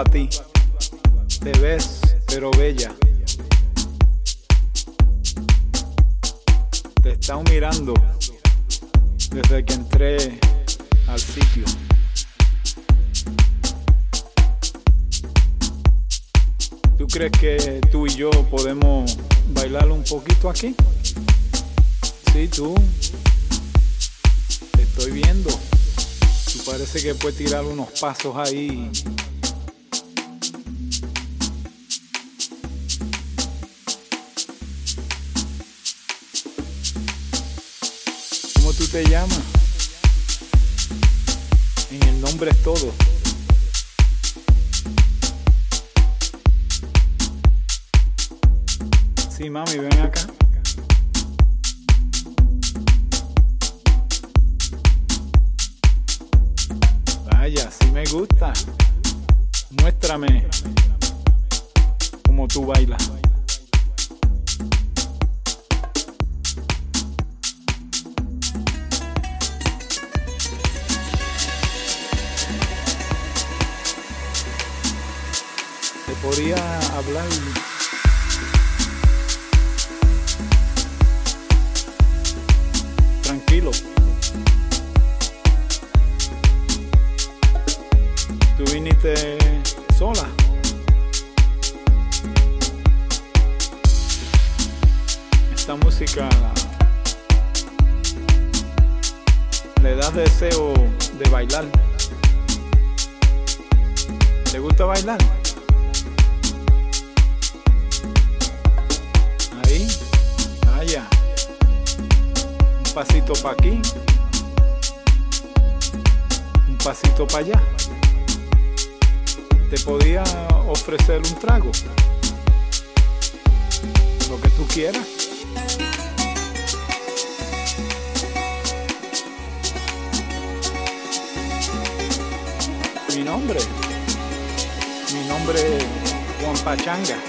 a ti. Te ves, pero bella. Te están mirando desde que entré al sitio. ¿Tú crees que tú y yo podemos bailar un poquito aquí? Sí, tú. Te estoy viendo. Parece que puedes tirar unos pasos ahí te llama. En el nombre es todo. Sí, mami, ven acá. Vaya, sí me gusta. Muéstrame cómo tú bailas. blade. Manga.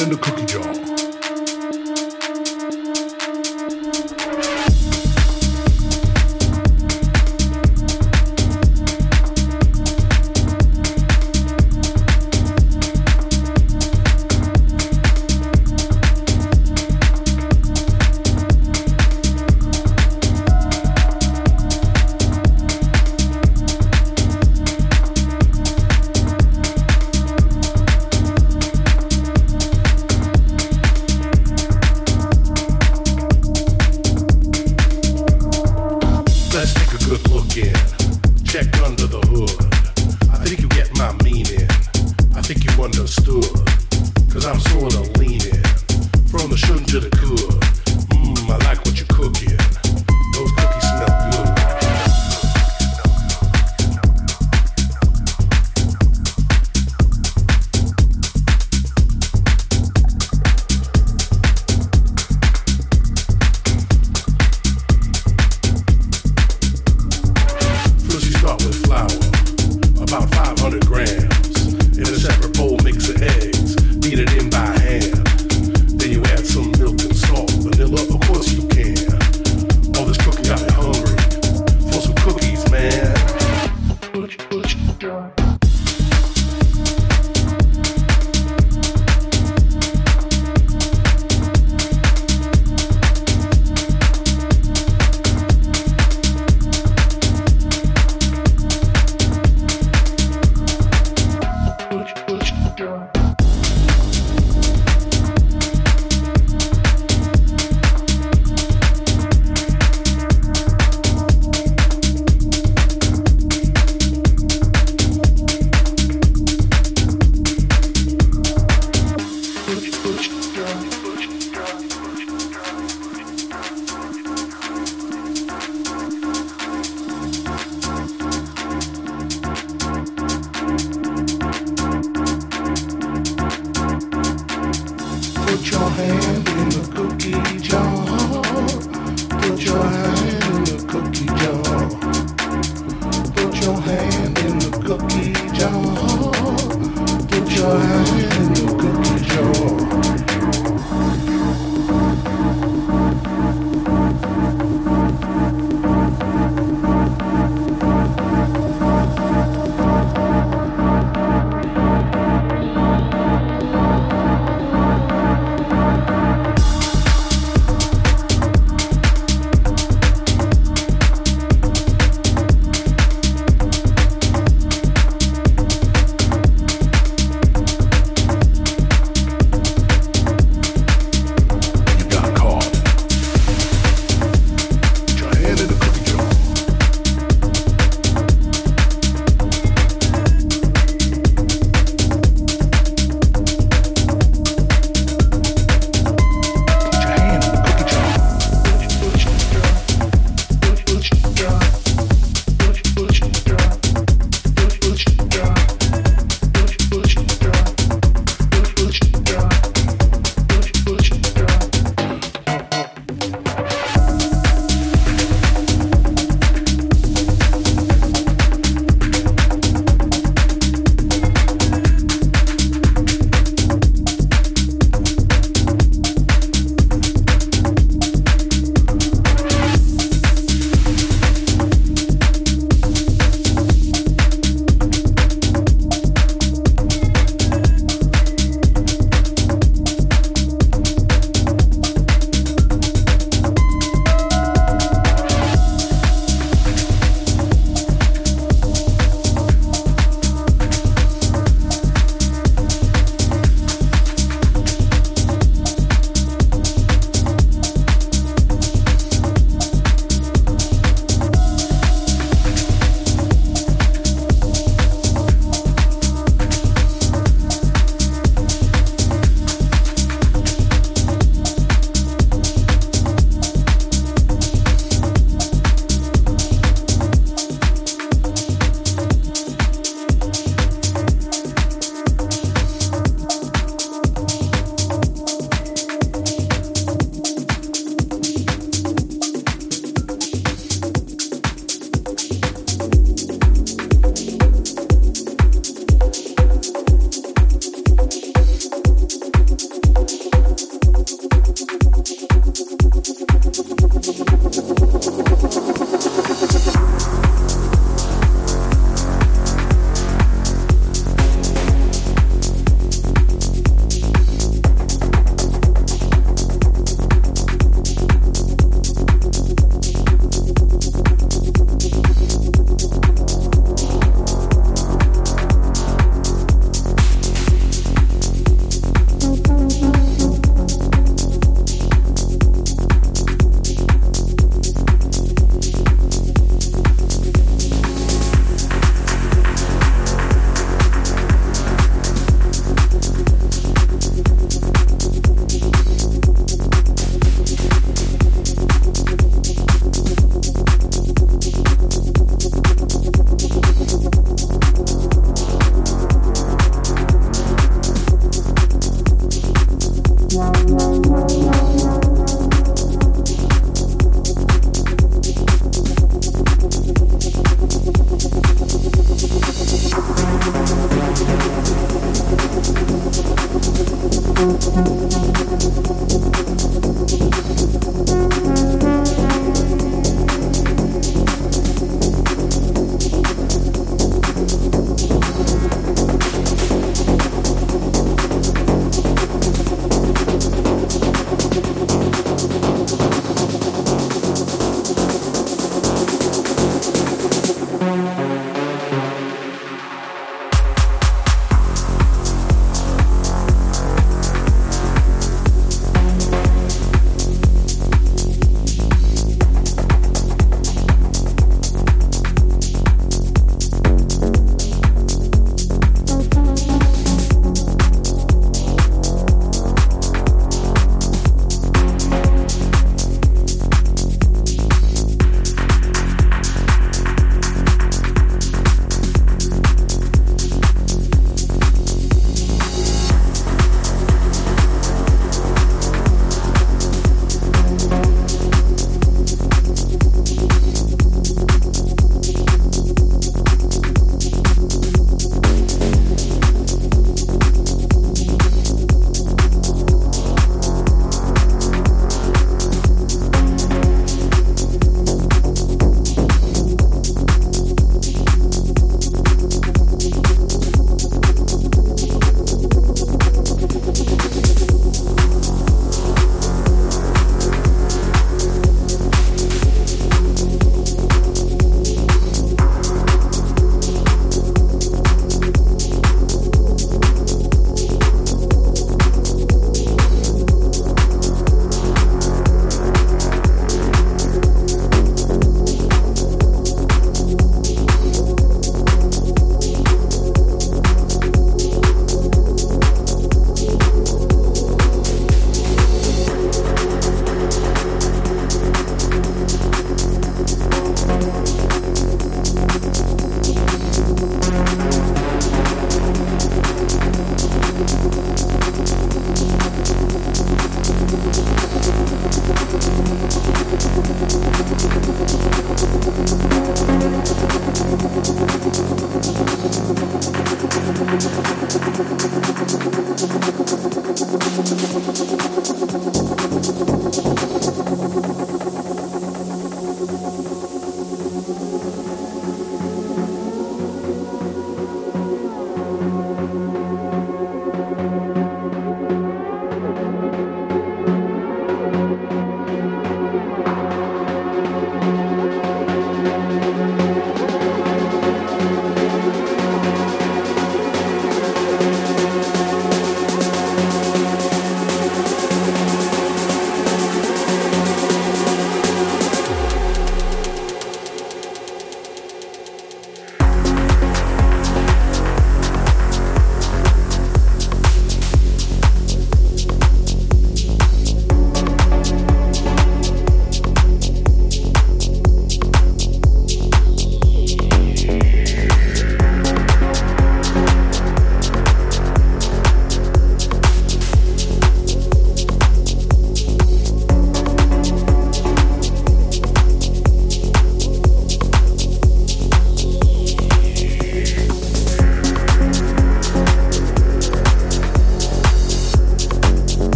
In the cookie jar.